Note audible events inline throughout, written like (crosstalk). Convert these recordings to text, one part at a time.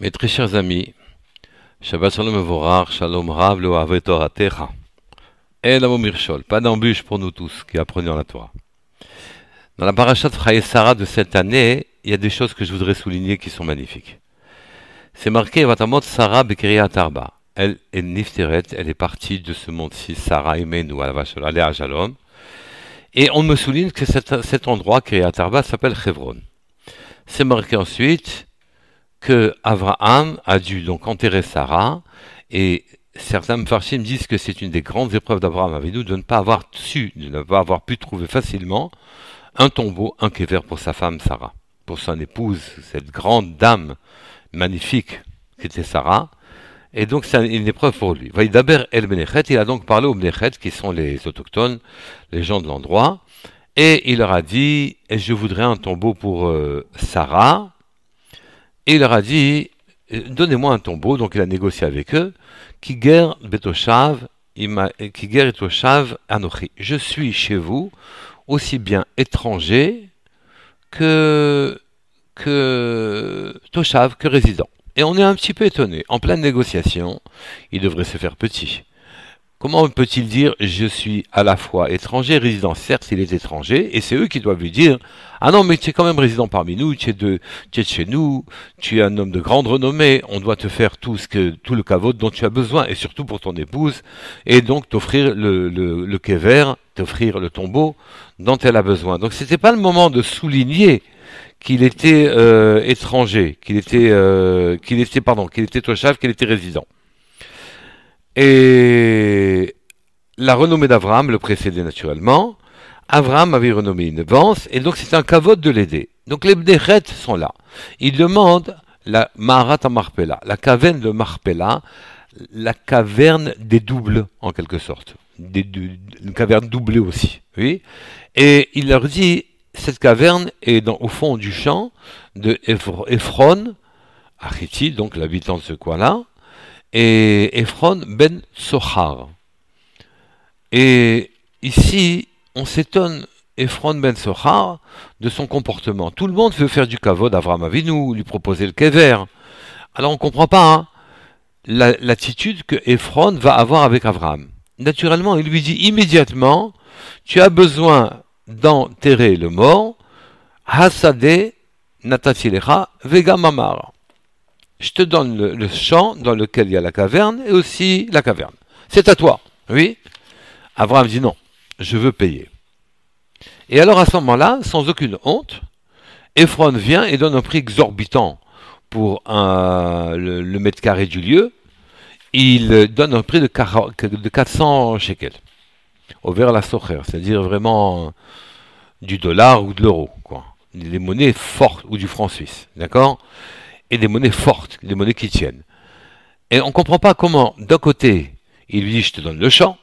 Mes très chers amis, Shabbat Shalom Evorar, Shalom Rav, Loave Toratecha. Et la Mirchol, pas d'embûche pour nous tous qui apprenons la Torah. Dans la parachat de Sarah de cette année, il y a des choses que je voudrais souligner qui sont magnifiques. C'est marqué Vatamot Sarah Bekiria Tarba. Elle est Nifteret, elle est partie de ce monde-ci, Sarah Imenu, à Shalom. Et on me souligne que cet, cet endroit, Kiryat Arba, s'appelle Hebron. C'est marqué ensuite que Abraham a dû donc enterrer Sarah, et certains me disent que c'est une des grandes épreuves d'Abraham avec nous de ne pas avoir su, de ne pas avoir pu trouver facilement un tombeau, un kéver pour sa femme Sarah, pour son épouse, cette grande dame magnifique qui était Sarah. Et donc c'est une épreuve pour lui. Vaïdaber El Benechet, il a donc parlé aux Benechet, qui sont les autochtones, les gens de l'endroit, et il leur a dit, je voudrais un tombeau pour euh, Sarah, il leur a dit, euh, donnez-moi un tombeau, donc il a négocié avec eux, qui guerre Betoshav, qui guerre Anochi. Je suis chez vous, aussi bien étranger que, que Toshav, que résident. Et on est un petit peu étonné. En pleine négociation, il devrait se faire petit. Comment peut-il dire je suis à la fois étranger, résident Certes, il est étranger, et c'est eux qui doivent lui dire ah non, mais tu es quand même résident parmi nous, tu es de, tu es de chez nous, tu es un homme de grande renommée, on doit te faire tout ce que tout le caveau dont tu as besoin, et surtout pour ton épouse, et donc t'offrir le, le, le kéver, t'offrir le tombeau dont elle a besoin. Donc c'était pas le moment de souligner qu'il était euh, étranger, qu'il était, euh, qu'il était, pardon, qu'il était Toshav, qu'il était résident. Et la renommée d'Abraham le précédait naturellement. Abraham avait renommé une vance, et donc c'est un cavote de l'aider. Donc les Bnechet sont là. Ils demandent la Maharat Marpella, la caverne de Marpella, la caverne des doubles, en quelque sorte. Des, une caverne doublée aussi. Oui. Et il leur dit, cette caverne est au fond du champ de Ephron, Achiti, donc l'habitant de ce coin-là, et Ephron ben Sohar. Et ici, on s'étonne, Ephron ben Sohar, de son comportement. Tout le monde veut faire du kavod d'Avram Avinu, lui proposer le kever. Alors on ne comprend pas hein, l'attitude que Ephron va avoir avec Avram. Naturellement, il lui dit immédiatement, tu as besoin d'enterrer le mort, Hasade Natatilecha Vega Mamar je te donne le, champ dans lequel il y a la caverne et aussi la caverne. C'est à toi. Oui Abraham dit non, je veux payer. Et alors à ce moment-là, sans aucune honte, Ephron vient et donne un prix exorbitant pour le, mètre carré du lieu. Il donne un prix de, 400 shekels au vers la socher, c'est-à-dire vraiment du dollar ou de l'euro, quoi. Les monnaies fortes ou du franc suisse, d'accord? Et des monnaies fortes, des monnaies qui tiennent. Et on ne comprend pas comment, d'un côté, il lui dit je te donne le champ,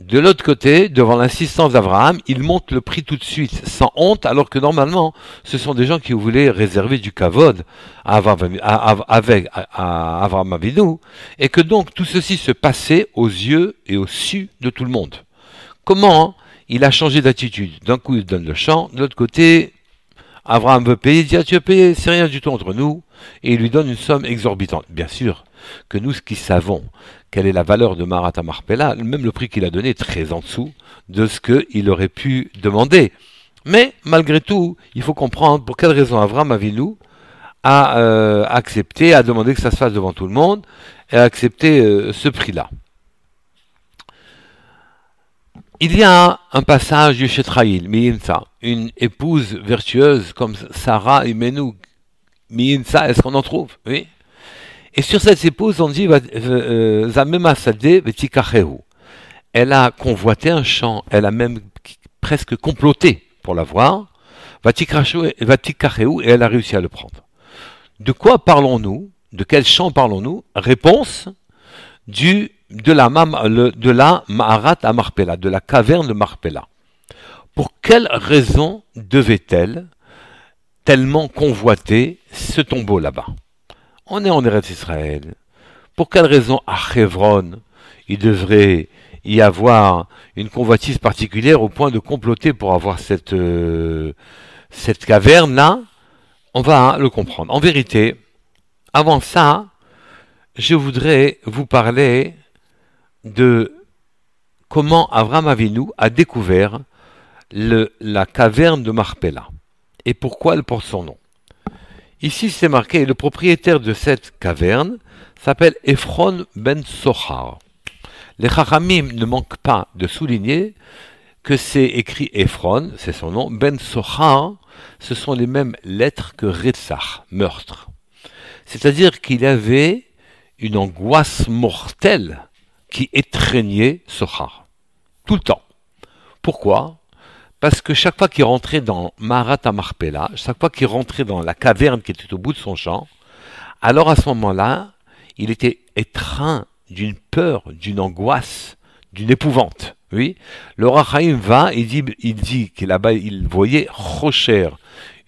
de l'autre côté, devant l'insistance d'Abraham, il monte le prix tout de suite, sans honte, alors que normalement, ce sont des gens qui voulaient réserver du kavod à Abraham, avec à Abraham Avinu, et que donc tout ceci se passait aux yeux et au su de tout le monde. Comment il a changé d'attitude D'un coup, il donne le champ, de l'autre côté, Abraham veut payer, il dit ah, tu veux payer, c'est rien du tout entre nous, et il lui donne une somme exorbitante. Bien sûr que nous qui savons quelle est la valeur de Marata Marpella, même le prix qu'il a donné est très en dessous de ce qu'il aurait pu demander. Mais malgré tout, il faut comprendre pour quelle raison Abraham Avinu a euh, accepté, a demandé que ça se fasse devant tout le monde, et a accepté euh, ce prix-là. Il y a un passage du Shetraïl, Miinsa, une épouse vertueuse comme Sarah et Menou. Miinsa, est-ce qu'on en trouve? Oui. Et sur cette épouse, on dit euh, Elle a convoité un champ, elle a même presque comploté pour l'avoir. Vatikachehu, et elle a réussi à le prendre. De quoi parlons-nous? De quel champ parlons-nous? Réponse du de la, Maharat à Marpella, de la caverne de Marpella. Pour quelle raison devait-elle tellement convoiter ce tombeau là-bas? On est en Eretz Israël. Pour quelle raison à Hebron il devrait y avoir une convoitise particulière au point de comploter pour avoir cette, euh, cette caverne-là? On va le comprendre. En vérité, avant ça, je voudrais vous parler de comment Avram Avinu a découvert la caverne de Marpella et pourquoi elle porte son nom. Ici, c'est marqué, le propriétaire de cette caverne s'appelle Ephron ben Sochar. Les Chachamim ne manquent pas de souligner que c'est écrit Ephron, c'est son nom, Ben Sochar, ce sont les mêmes lettres que Retzach, meurtre. C'est-à-dire qu'il avait une angoisse mortelle qui étreignait Sochar. Tout le temps. Pourquoi? Parce que chaque fois qu'il rentrait dans Marat Marpella, chaque fois qu'il rentrait dans la caverne qui était au bout de son champ, alors à ce moment-là, il était étreint d'une peur, d'une angoisse, d'une épouvante. Oui, le Rachaim va, il dit, il dit voyait Rocher,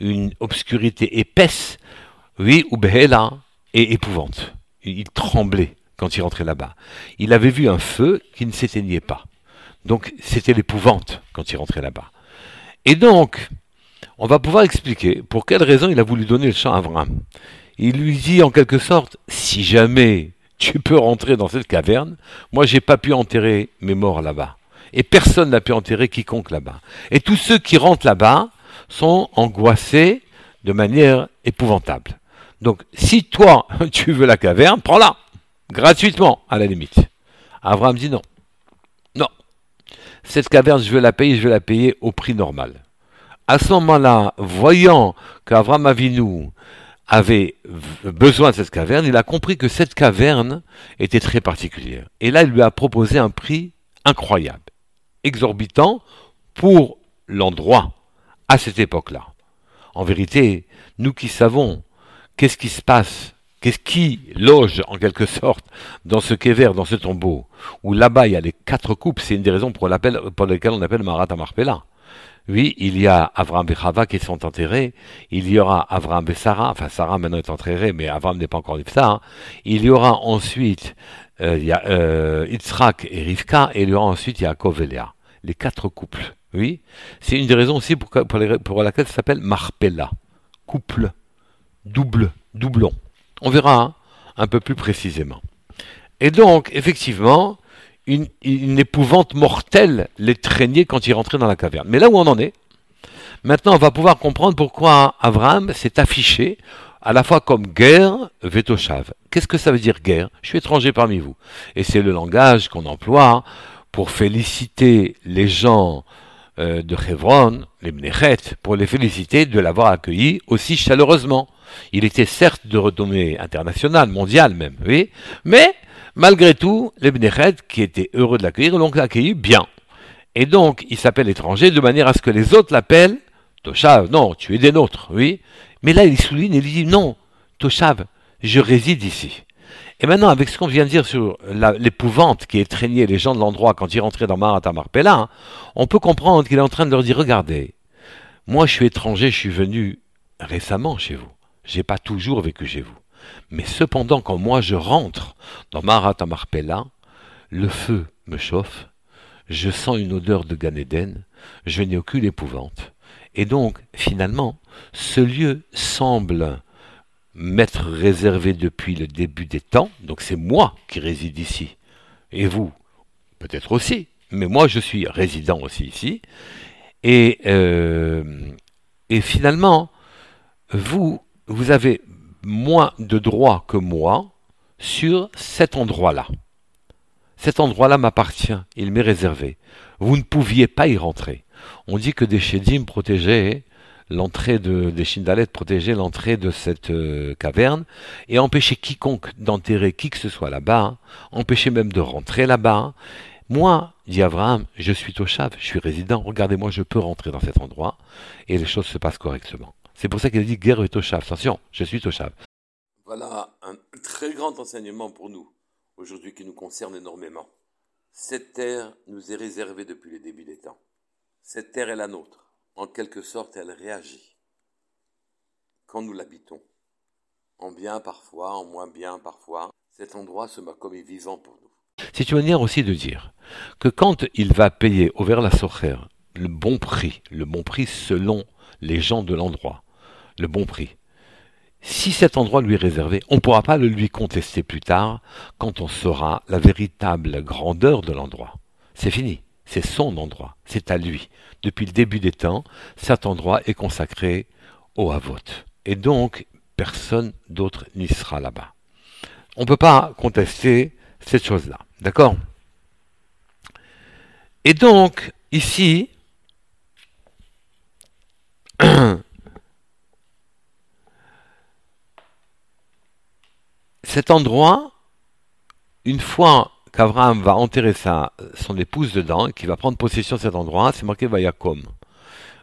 une obscurité épaisse, oui, ou et épouvante. Il tremblait quand il rentrait là-bas. Il avait vu un feu qui ne s'éteignait pas. Donc c'était l'épouvante quand il rentrait là-bas. Et donc, on va pouvoir expliquer pour quelle raison il a voulu donner le champ à Avram. Il lui dit en quelque sorte, si jamais tu peux rentrer dans cette caverne, moi j'ai pas pu enterrer mes morts là-bas. Et personne n'a pu enterrer quiconque là-bas. Et tous ceux qui rentrent là-bas sont angoissés de manière épouvantable. Donc si toi (laughs) tu veux la caverne, prends-la. Gratuitement, à la limite. Abraham dit non. Non. Cette caverne, je veux la payer, je veux la payer au prix normal. À ce moment-là, voyant qu'Abraham Avinu avait besoin de cette caverne, il a compris que cette caverne était très particulière. Et là, il lui a proposé un prix incroyable, exorbitant pour l'endroit à cette époque-là. En vérité, nous qui savons qu'est-ce qui se passe Qu'est-ce qui loge en quelque sorte dans ce quai dans ce tombeau, où là-bas il y a les quatre coupes, c'est une des raisons pour, pour lesquelles on appelle Marat Marpella. Oui, il y a Avram et Chava qui sont enterrés, il y aura Avram et Sarah, enfin Sarah maintenant est enterrée, mais Avram n'est pas encore ça. Hein. Il y aura ensuite euh, euh, Yitzhak et Rivka, et il y aura ensuite Yaakov et Léa. Les quatre couples. Oui, c'est une des raisons aussi pour laquelle ça s'appelle Marpella. Couple, double, doublon. On verra hein, un peu plus précisément. Et donc, effectivement, une, épouvante mortelle les traînait quand ils rentraient dans la caverne. Mais là où on en est, maintenant on va pouvoir comprendre pourquoi Abraham s'est affiché à la fois comme guerre, Vetoshav. Qu'est-ce que ça veut dire guerre? Je suis étranger parmi vous. Et c'est le langage qu'on emploie pour féliciter les gens euh, de Hebron, les Mnechet, pour les féliciter de l'avoir accueilli aussi chaleureusement. Il était certes de retombée internationale, mondiale même, oui, mais malgré tout, les Bnechet, qui étaient heureux de l'accueillir, l'ont accueilli bien. Et donc, il s'appelle étranger de manière à ce que les autres l'appellent Toshav. Non, tu es des nôtres, oui. Mais là, il souligne, il dit non, Toshav, je réside ici. Et maintenant, avec ce qu'on vient de dire sur l'épouvante qui étreignait les gens de l'endroit quand ils rentraient dans Marata Marpella, hein, on peut comprendre qu'il est en train de leur dire, regardez, moi je suis étranger, je suis venu récemment chez vous. J'ai pas toujours vécu chez vous. Mais cependant, quand moi je rentre dans Marat Marpella, le feu me chauffe, je sens une odeur de Ganéden, je n'ai aucune épouvante. Et donc, finalement, ce lieu semble m'être réservé depuis le début des temps, donc c'est moi qui réside ici. Et vous, peut-être aussi, mais moi je suis résident aussi ici. Et, euh, et finalement, vous, vous avez moins de droits que moi sur cet endroit-là. Cet endroit-là m'appartient, il m'est réservé. Vous ne pouviez pas y rentrer. On dit que des Shedim protégeaient l'entrée de, des Shindalet, protégeaient l'entrée de cette euh, caverne et empêchaient quiconque d'enterrer qui que ce soit là-bas, empêchaient même de rentrer là-bas. Moi, dit Abraham, je suis Toshav, je suis résident, regardez-moi, je peux rentrer dans cet endroit et les choses se passent correctement. C'est pour ça qu'il dit guerre et Toshav. Attention, je suis Toshav. Voilà un très grand enseignement pour nous, aujourd'hui qui nous concerne énormément. Cette terre nous est réservée depuis le début des temps. Cette terre est la nôtre. En quelque sorte, elle réagit quand nous l'habitons. En bien parfois, en moins bien parfois. Cet endroit se met comme vivant pour nous. C'est une manière aussi de dire que quand il va payer au vers la socher le bon prix, le bon prix selon les gens de l'endroit, le bon prix. si cet endroit lui est réservé, on ne pourra pas le lui contester plus tard quand on saura la véritable grandeur de l'endroit. C'est fini, c'est son endroit, c'est à lui. Depuis le début des temps, cet endroit est consacré au Havot. Et donc, personne d'autre n'y sera là-bas. On ne peut pas contester cette chose-là. D'accord? Et donc, ici, (clears throat) cet endroit, une fois qu'Abraham va enterrer sa, son épouse dedans, et qu'il va prendre possession de cet endroit, c'est marqué Vayakom.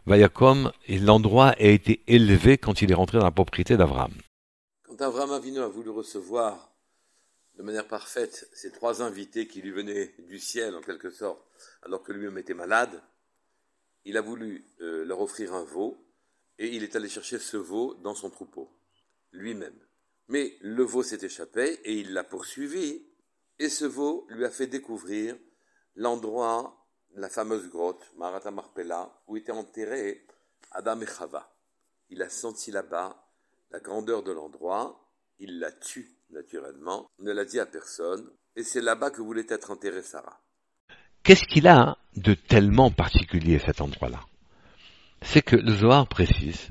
Vayakom, l'endroit a été élevé quand il est rentré dans la propriété d'Abraham. Quand Abraham Avinu a voulu recevoir de manière parfaite ces trois invités qui lui venaient du ciel en quelque sorte, alors que lui-même était malade, il a voulu euh, leur offrir un veau et il est allé chercher ce veau dans son troupeau, lui-même. Mais le veau s'est échappé et il l'a poursuivi, et ce veau lui a fait découvrir l'endroit, la fameuse grotte, Marata Marpella, où étaient enterrés Adam et. Il a senti là-bas la grandeur de l'endroit, il l'a tué naturellement, ne l'a dit à personne, et c'est là-bas que voulait être enterré Sarah. Qu'est-ce qu'il a de tellement particulier cet endroit-là? C'est que le Zohar précise,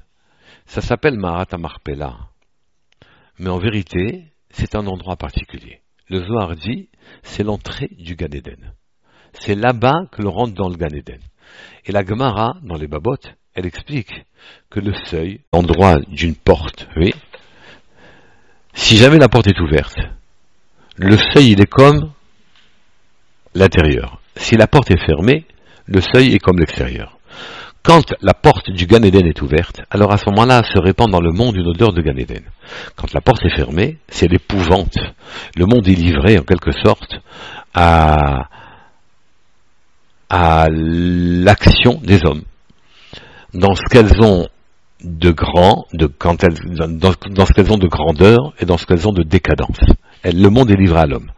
ça s'appelle Marata Marpella, mais en vérité, c'est un endroit particulier. Le Zohar dit, c'est l'entrée du Gan Eden. C'est là-bas que l'on rentre dans le Gan Eden. Et la Gemara, dans les babottes, elle explique que le seuil, l'endroit d'une porte, oui, si jamais la porte est ouverte, le seuil il est comme l'intérieur. Si la porte est fermée, le seuil est comme l'extérieur. Quand la porte du Gan Eden est ouverte, alors à ce moment-là se répand dans le monde une odeur de Gan Eden. Quand la porte est fermée, c'est l'épouvante. Le monde est livré en quelque sorte à, à l'action des hommes. Dans ce qu'elles ont de grand, de, quand elles, dans, ce qu'elles ont de grandeur et dans ce qu'elles ont de décadence. le monde est livré à l'homme.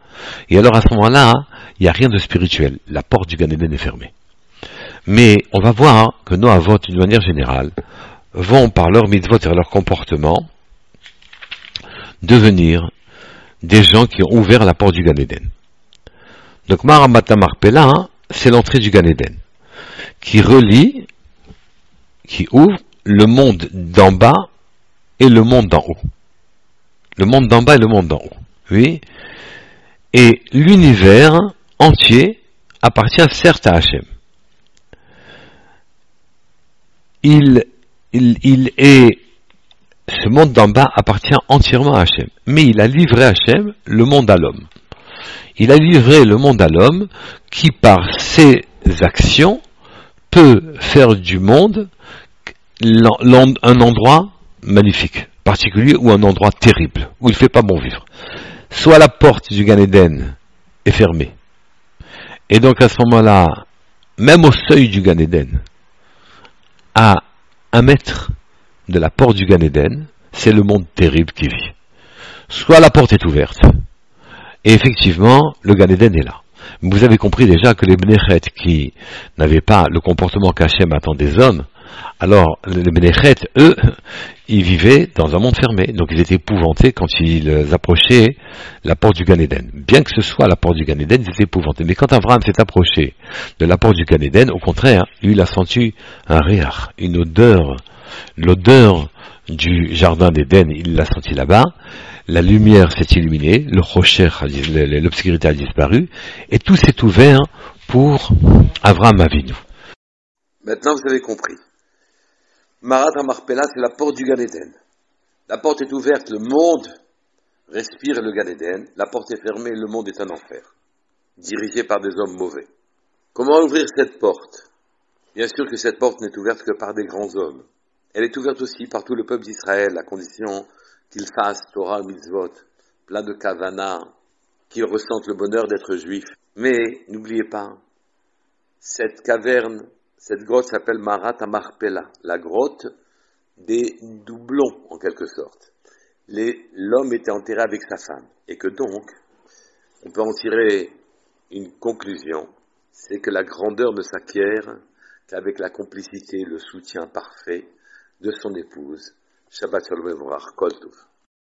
Et alors à ce moment-là, il n'y a rien de spirituel. La porte du Gan Eden est fermée. Mais on va voir que nos avots, d'une manière générale, vont par leur mitzvot et leur comportement devenir des gens qui ont ouvert la porte du Gan Eden. Donc Maramata Marpella, hein, c'est l'entrée du Gan Eden, qui relie, qui ouvre le monde d'en bas et le monde d'en haut. Le monde d'en bas et le monde d'en haut. Oui. Et l'univers entier appartient certes à Hachem. Il, il, est, ce monde d'en bas appartient entièrement à Hachem. Mais il a livré à Hachem le monde à l'homme. Il a livré le monde à l'homme qui, par ses actions, peut faire du monde un endroit magnifique, particulier, ou un endroit terrible, où il ne fait pas bon vivre. Soit la porte du Gan Eden est fermée. Et donc à ce moment-là, même au seuil du Gan Eden, à un mètre de la porte du Gan Eden, c'est le monde terrible qui vit. Soit la porte est ouverte, et effectivement, le Gan Eden est là. Vous avez compris déjà que les Bnechet qui n'avaient pas le comportement qu'Hachem attend des hommes, alors, les Bnechet, eux, ils vivaient dans un monde fermé, donc ils étaient épouvantés quand ils approchaient la porte du Gan Eden. Bien que ce soit la porte du Gan Eden, ils étaient épouvantés. Mais quand Abraham s'est approché de la porte du Gan Eden, au contraire, lui, il a senti un rire, une odeur, l'odeur du jardin d'Éden, il l'a senti là-bas, la lumière s'est illuminée, le rocher, l'obscurité a disparu, et tout s'est ouvert pour Abraham Avinu. Maintenant, vous avez compris. Marat Marpella, c'est la porte du Gan Eden. La porte est ouverte, le monde respire le Gan Eden. La porte est fermée, le monde est un enfer, dirigé par des hommes mauvais. Comment ouvrir cette porte? Bien sûr que cette porte n'est ouverte que par des grands hommes. Elle est ouverte aussi par tout le peuple d'Israël, à condition qu'il fasse Torah, mitzvot, plein de kavana, qu'il ressente le bonheur d'être juif. Mais n'oubliez pas, cette caverne cette grotte s'appelle Marat Amarpela, la grotte des doublons en quelque sorte. L'homme était enterré avec sa femme et que donc on peut en tirer une conclusion, c'est que la grandeur ne s'acquiert qu'avec la complicité, le soutien parfait de son épouse, Shabbat Shalom.